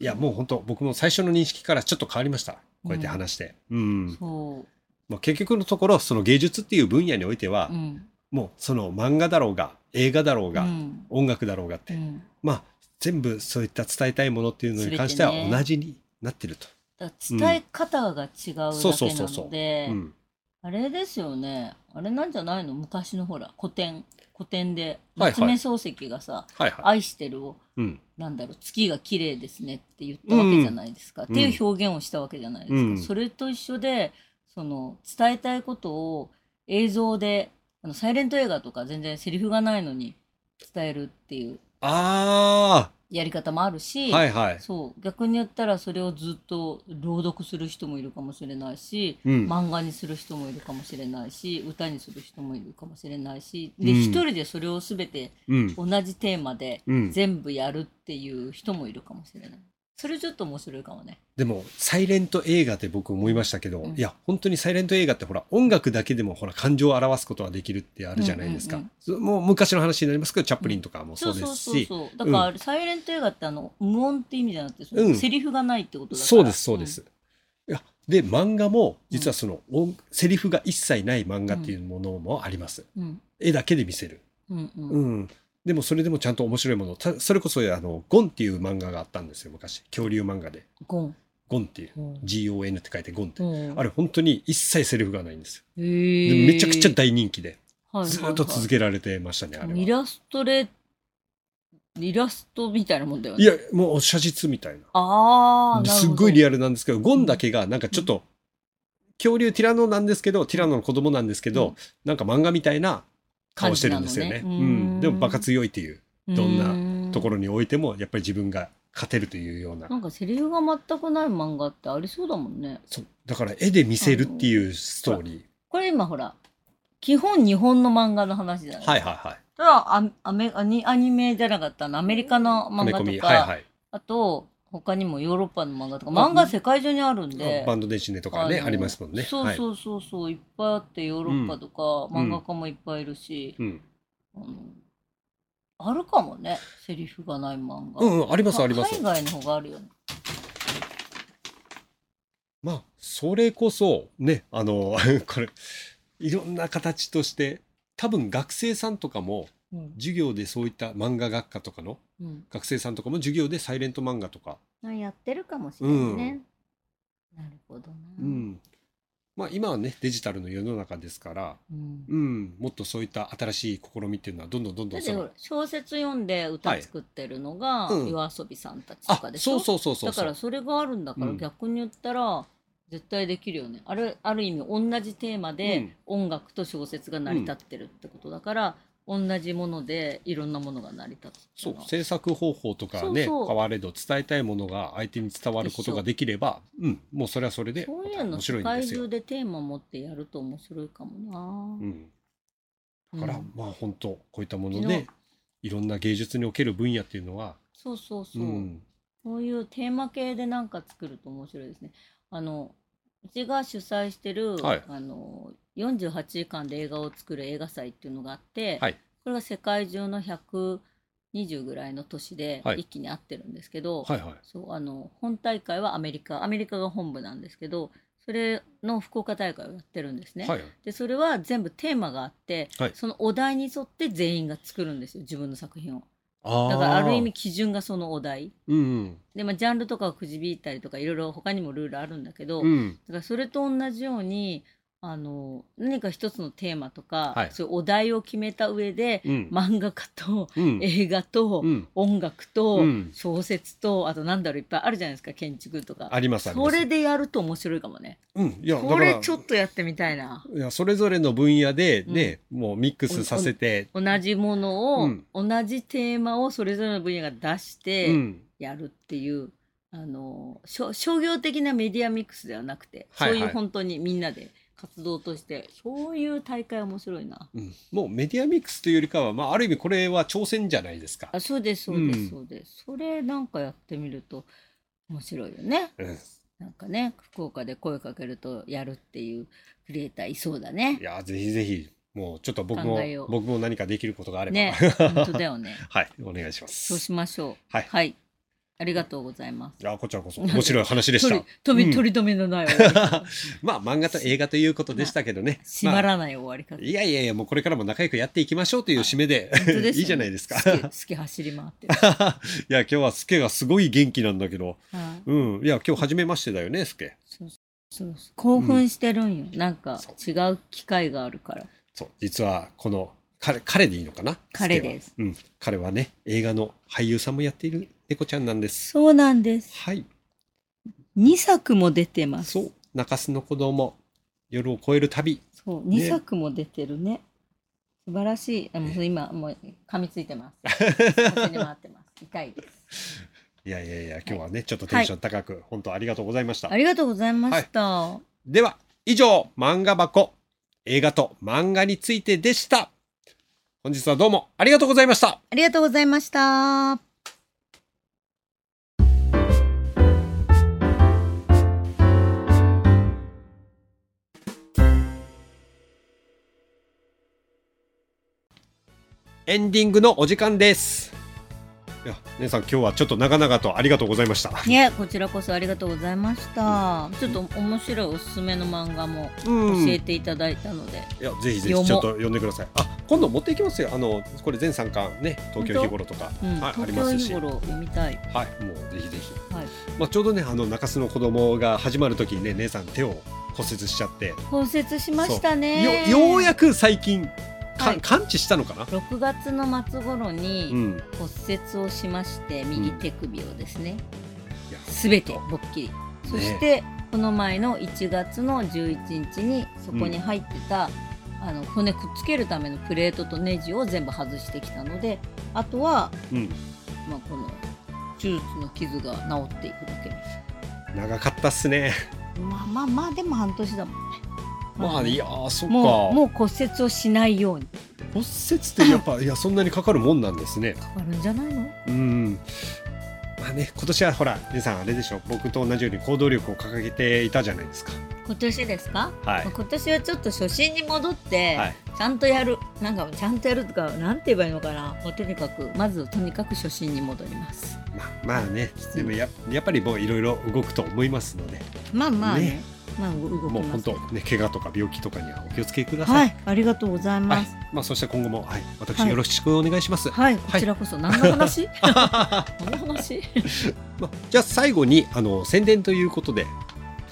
やもう本当僕も最初の認識からちょっと変わりました。こうやって話して、うん。そまあ、結局のところその芸術っていう分野においてはう、う、ん。もうその漫画だろうが映画だろうが、うん。音楽だろうがって、うん。まあ全部そういった伝えたいものっていうのに関しては同じになってると。だから伝え方が違うだけなので。うん。あれですよね。あれなんじゃないの？昔のほら古典。古典で夏目漱石がさはいはい。愛してるをうん。なんだろう月が綺麗ですねって言ったわけじゃないですか、うん。っていう表現をしたわけじゃないですか、うん。それと一緒でその伝えたいことを映像であのサイレント映画とか全然セリフがないのに伝えるっていうあやり方もあるし、あはいはい。そう。逆に言ったらそれをずっと朗読する人もいるかもしれないし、うん。漫画にする人もいるかもしれないし歌にする人もいるかもしれないしでうん。一、人でそれを全てうん。同じテーマでうん、全部やるっていう人もいるかもしれない。それちょっと面白いかもね。でもサイレント映画って僕思いましたけど、うん。いや本当にサイレント映画ってほら音楽だけでもほら感情を表すことができるってあるじゃないですか、うんうんそもう昔の話になりますけどチャップリンとかもそそううですし。そうそうそう。だから、サイレント映画ってあの無音って意味じゃなくて、そのうんセリフがないってことだから。そうですそうです、いやで漫画も実はその音、セリフが一切ない漫画っていうものもあります、うん。うん。絵だけで見せる、うんうん。うんでもそれでもちゃんと面白いもの。たそれこそあのゴンっていう漫画があったんですよ昔。恐竜漫画で。ゴン。ゴンっていう。うん GON って書いてゴンって、うん。あれ本当に一切セリフがないんですよ、へでーめちゃくちゃ大人気で。はいはいはい。ずっと続けられてましたね、あれは。イラストレイラストみたいなもんだよね。いや、もう写実みたいな。ああ、な。すっごいリアルなんですけど、ゴンだけがなんかちょっと、恐竜ティラノなんですけど、ティラノの子供なんですけど、うん。なんか漫画みたいな顔してるんですよね。ねううん。ん。でもバカ強いっていう。どんななところにおいてもやっぱり自分が勝てるというような。なんかセリフが全くない漫画ってありそうだもんね。そう。だから絵で見せるっていうストーリこれ今ほら基本日本の漫画の話じゃないーはいはいはい。それはアアメアニアニメじゃなかったの？アメリカの漫画とか、はいはい。あと他にもヨーロッパの漫画とか漫画世界中にあるんで。バンドデジネとかねのありますもんね。はいそうそうそうそう、い、っぱいあってヨーロッパとか、漫画家もいっぱいいるし、うん。あのあるかもねセリフがない漫画、うんうんありますあります。海外の方があるよね。まあそれこそねあの (laughs) これいろんな形として多分学生さんとかもうん、授業でそういった漫画学科とかのうん。学生さんとかも授業でサイレント漫画とか、あやってるかもしれないね、なるほどな。うん。まあ今はねデジタルの世の中ですから、うん。うん、もっとそういった新しい試みっていうのはどんどんどんどん小説読んで歌作ってるのが、は夜遊びさんたちとかあでしょ？そうそうそうそう。だからそれがあるんだから、うん。逆に言ったら絶対できるよね。あれある意味同じテーマで音楽と小説が成り立ってるってことだから、同じものでいろんなものが成り立つそう制作方法とかね変われど伝えたいものが相手に伝わることができれば、うん、もうそれはそれでそういうの世界中。でテーマ持ってやると面白いかもな、うん、だから、うん。まあ本当こういったもの昨で日。いろんな芸術における分野っていうのは、そうそうそう、うん、そういうテーマ系でなんか作ると面白いですね。あのうちが主催してる、はい。あの48時間で映画を作る映画祭っていうのがあって、はい。これが世界中の120ぐらいの都市ではい。一気にあってるんですけど、はいはい。そうあの本大会はアメリカアメリカが本部なんですけどそれの福岡大会をやってるんですね。はい。でそれは全部テーマがあって、はい。そのお題に沿って全員が作るんですよ自分の作品を。だからある意味基準がそのお題。うんでまあ、ジャンルとかをくじ引いたりとかいろいろ他にもルールあるんだけど、だうんからそれと同じようにあの何か一つのテーマとか、はい。そういうお題を決めた上で、うん。漫画家とうん。映画と、うん。音楽と、うん。小説とあとなんだろういっぱいあるじゃないですか建築とか。ありますそれでやると面白いかもね。うん。いやだこれちょっとやってみたいな。いやそれぞれの分野でね、もうミックスさせて、同じものを、うん。同じテーマをそれぞれの分野が出して、うん。やるっていうあの商商業的なメディアミックスではなくて、はいはい。そういう本当にみんなで活動としてそういう大会面白いな。うんもうメディアミックスというよりかは、まあ、ある意味これは挑戦じゃないですか。あそうですそうです、うんそうですそれなんかやってみると面白いよね。うんなんかね福岡で声かけるとやるっていうクリエイターいそうだねい。やぜひぜひもうちょっと僕も僕も何かできることがあれば、ね本当だよね。(laughs) はいお願いします。そうしましょう。はいはい。ありがとうございます。いやこちらこそ面白い話でした取り。取うんり取り留めのない。(laughs) まあ漫画と映画ということでしたけどね。閉ままあらない終わり方。いやいやいやもうこれからも仲良くやっていきましょうという締めで、いいじゃないですか。好き走り回ってる。(laughs) いや今日はスケがすごい元気なんだけど、はいうんいや今日初めましてだよねスケ。そう興奮してるんよ、なんかそ違う機会があるからそう実はこの彼彼でいいのかな？彼ですうん彼はね映画の俳優さんもやっている猫ちゃんなんです。そうなんです。はい。2作も出てます。そう。中洲の子供夜を越える旅。そう。ね2作も出てるね。素晴らしい。あもう今もう噛みついてます。(laughs) 走り回ってます。痛いです。いやいやいや今日はねちょっとテンション高く、本当ありがとうございました。ありがとうございました、では以上漫画箱映画と漫画についてでした。本日はどうもありがとうございました。ありがとうございましたエンディングのお時間です。いや姉さん今日はちょっと長々とありがとうございました。ねこちらこそありがとうございました。ちょっと面白いおすすめの漫画もうん。教えていただいたので、いやぜひぜひちょっと読んでください。あ今度持っていきますよ。あのこれ全3巻ね東京日頃とか、うんはい、あり東ますし。京日頃読みたい。はいもうぜひぜひ。はい。まあちょうどねあの中洲の子供が始まる時にね姉さん手を骨折しちゃって。骨折しましたね。よようやく最近か、はい。完治したのかな？6月の末頃うにん。骨折をしまして、右手首をですね。すべてぼっきり。そして、この前の1月の11日にそこに入ってた、あの骨くっつけるためのプレートとネジを全部外してきたのであとはうん。まあ、この手術の傷が治っていくだけ。です長かったっすね。まあまあまあでも半年だもん。ねまあいやーそっか。もうもう骨折をしないように。骨折ってやっぱいやそんなにかかるもんなんですね。かかるんじゃないの？うん。まあね今年はほら皆さんあれでしょ。僕と同じように行動力を掲げていたじゃないですか。今年ですか、はい。今年はちょっと初心に戻って、はい。ちゃんとやる。なんかちゃんとやるとかなんて言えばいいのかな。もうとにかくまずとにかく初心に戻ります。まあまあね。でもややっぱりもういろいろ動くと思いますので。まあまあね。ねまあもうます。本当ね怪我とか病気とかにはお気をつけください。はいありがとうございはいますまあそして今後もはい私はい。よろしくお願いします、はい、こちらこそ。何の話？(laughs) 何の話？(laughs) まあ、じゃあ最後にあの宣伝ということで、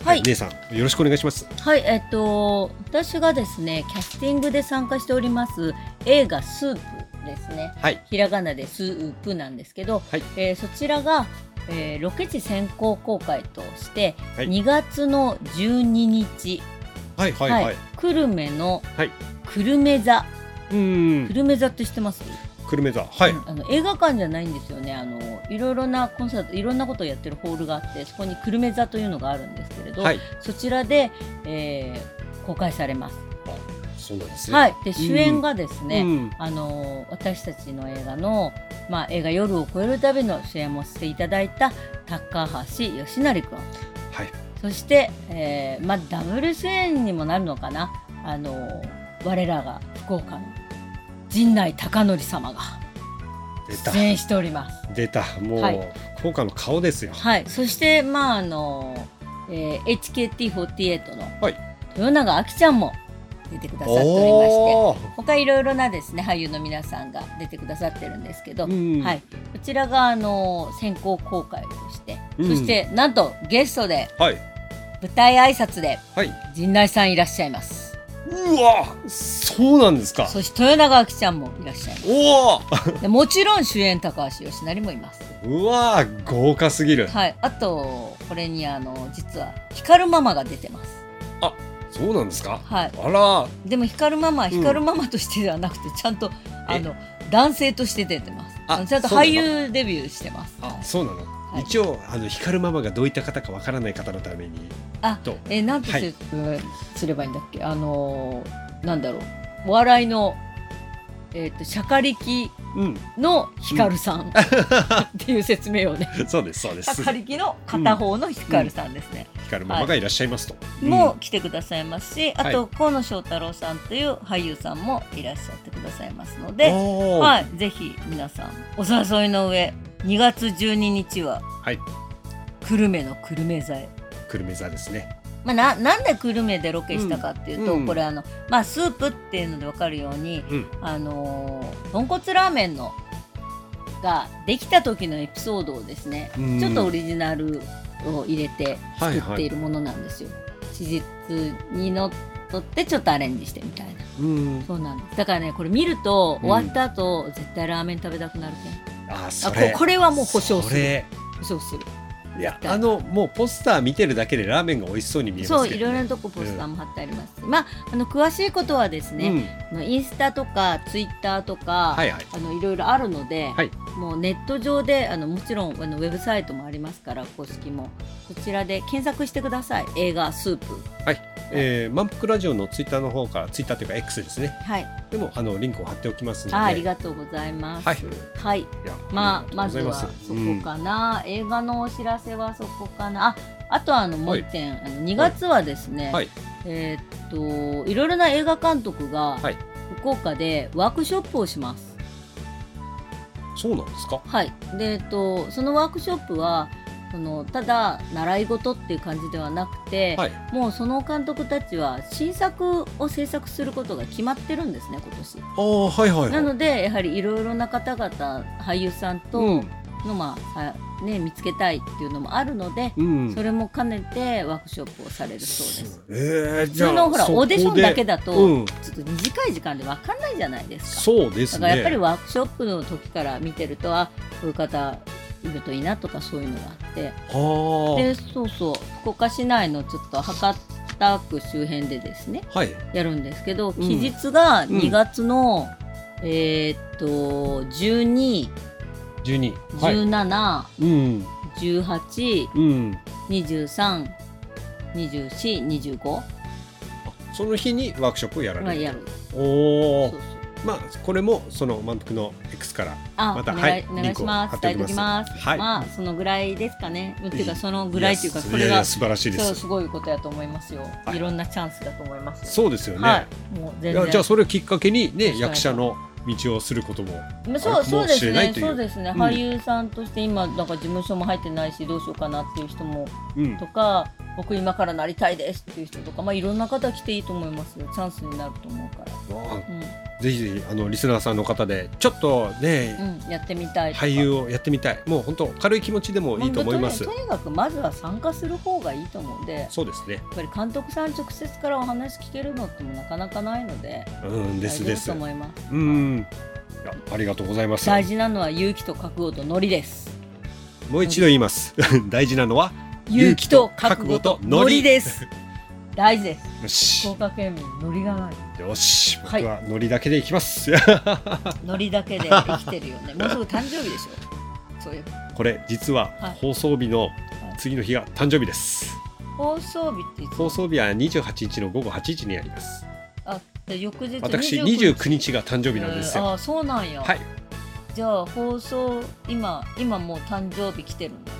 はい。姉さんよろしくお願いします。はい、えっと、私がですね、キャスティングで参加しております映画スープですね。はい。ひらがなでスープなんですけど、はい。えーそちらが、えーロケ地先行公開として、はい。2月の12日、はいはいはい、久留米のはい。久留米座、うん。久留米座って知ってます？久留米座。はい、うんあの映画館じゃないんですよね。あのいろいろなコンサートいろんなことをやってるホールがあってそこに久留米座というのがあるんですけれど、はい。そちらで、えー公開されます。そうなんですねはい、で主演がですね、うん。あの私たちの映画の、まあ、映画「夜を越えるたび」の主演もしていただいた高橋義成君。はい。そして、えーまあ、ダブル主演にもなるのかな。あの我らが福岡の陣内孝則様が出演しております。出た。もう、はい。福岡の顔ですよ。はい、そしてまああの、えー HKT48 のはい。豊永亜希ちゃんも出てくださっておりまして他いろいろなですね俳優の皆さんが出てくださってるんですけど、うん。はい、こちらがあの先行公開として、うん。そしてなんとゲストではい。舞台挨拶ではい。陣内さんいらっしゃいます。うわそうなんですか。そして豊永亜希ちゃんもいらっしゃいまおおすでもちろん主演高橋義成もいます。うわ豪華すぎる。はい。あとこれにあの実は光ママが出てますそうなんですか？はい。あら。でも光ママはん。光ママとしてではなくてちゃんと、あの男性として出てます。あちゃんと俳優デビューしてます。あはいそうなの、い。一応あの光るママがどういった方かわからない方のためにあと。えなんてはい。すればいいんだっけ、あのーなんだろう。お笑いのえっ、とシャカリキうんの光さん。(laughs) っていう説明をね、そうですそうです。シャカリキの片方の光さんですね、光るママがいらっしゃいますと、もう来てくださいますし、あと、は河野翔太郎さんという俳優さんもいらっしゃってくださいますのうんで、はい、ぜひ皆さんお誘いの上2月12日ははい。久留米の久留米座へ。久留米座ですねまあ、ななんで久留米でロケしたかっていうと、うん。これあの、まあ、スープっていうので分かるように、うん。あのー豚骨ラーメンのができた時のエピソードをですね、うん。ちょっとオリジナルを入れてはいはい。作っているものなんですよ。史実にのっとってちょっとアレンジしてみたいな。うん。そうなんです。だからねこれ見ると終わった後、絶対ラーメン食べたくなるけん。あそれ。あここれはもう保証する。保証するいやあのもうポスター見てるだけでラーメンが美味しそうに見えますね、そういろいろなとこポスターも貼ってあります、まああの詳しいことはですね、あのインスタとかツイッターとか、はいはい。あのいろいろあるので、はい。もうネット上であのもちろんあのウェブサイトもありますから公式も。そちらで検索してください。映画スープ。はい、えー、満腹ラジオのツイッターの方からツイッターというか X ですね。はい。でもあのリンクを貼っておきますので。あありがとうございます。はい。はい。いやまあまずはそこかな、映画のお知らせはそこかな。ああとはあのもう一点、あの2月はですね、はい。えーっといろいろな映画監督がはい。福岡でワークショップをします。うんそうなんですか？はい、で、えっと、そのワークショップはそのただ習い事っていう感じではなくて、はい。もうその監督たちは新作を制作することが決まってるんですね今年。ああはいはいはい。なのでやはりいろいろな方々俳優さんとうんの、まあさね、見つけたいっていうのもあるので、うん。それも兼ねてワークショップをされるそうです。えー、普じゃあ通のほらオーディションだけだと、うん。ちょっと短い時間で分かんないじゃないですか。そうですね。だからやっぱりワークショップの時から見てるとあこういう方いるといいなとかそういうのがあって。はでそうそう福岡市内のちょっと博多区周辺でですねあはい。やるんですけどん。期日がうん2月の、えーっと12 12はい。17、うん。18、うん。23、24、25その日にワークショップをやられる。はやる。おおそうそう。まあこれもその満腹の X からあ、またお願い、はいお願いします。リンクを貼っておき伝えておきます。はい。まあそのぐらいですかね。っていうかそのぐらいっていうかやこれが素晴らしいです。すごいことやと思いますよ。はい。いろんなチャンスだと思いますよ。そうですよね。じゃあそれをきっかけにね役者の道をすることもまあそうそうですね。そうですね。うん俳優さんとして今なんか事務所も入ってないしどうしようかなっていう人もうんとか、僕今からなりたいですっていう人とか、まあいろんな方来ていいと思いますよ。チャンスになると思うから。あうん。ぜひぜひあのリスナーさんの方でちょっとね、うん、やってみたい俳優をやってみたい。もう本当軽い気持ちでもいいと思います。とにかくまずは参加する方がいいと思うんでやそうですね。っぱり監督さん直接からお話聞けるのってもなかなかないのでうんですです。と思います。うん。いやありがとうございます。大事なのは勇気と覚悟とノリです。もう一度言います。(laughs) 大事なのは勇気と覚悟とノリです。大事です。よし。福岡県民ノリがない。よしはい。僕はノリだけでいきます、(laughs) ノリだけで生きてるよね。(laughs) もうすぐ誕生日でしょ。そういうこれ実ははい。放送日の次の日が誕生日です。放送日っていつ？放送日は28日の午後8時にあります。あで翌日私29 29日が誕生日なんですよ。えーあそうなんや、はい。じゃあ放送今今もう誕生日来てるんだ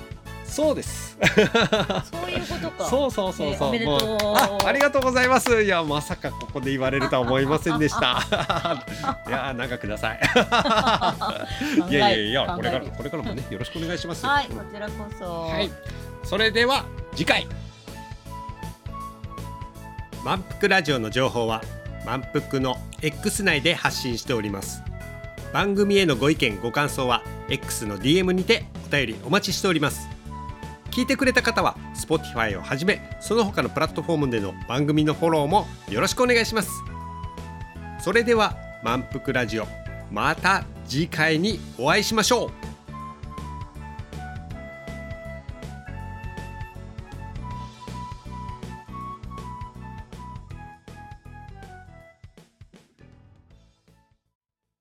そうです。そういうことか。そうそうそうそう、えーあありがとうございます。いやまさかここで言われるとは思いませんでした。(laughs) いや長ください。いやいやいやこれからこれからもねよろしくお願いします。はいこちらこそ。はい。それでは次回。満腹ラジオの情報は満腹の X 内で発信しております。番組へのご意見ご感想は X の DM にてお便りお待ちしております聞いてくれた方は Spotify をはじめその他のプラットフォームでの番組のフォローもよろしくお願いします。それでは満腹ラジオまた次回にお会いしましょう。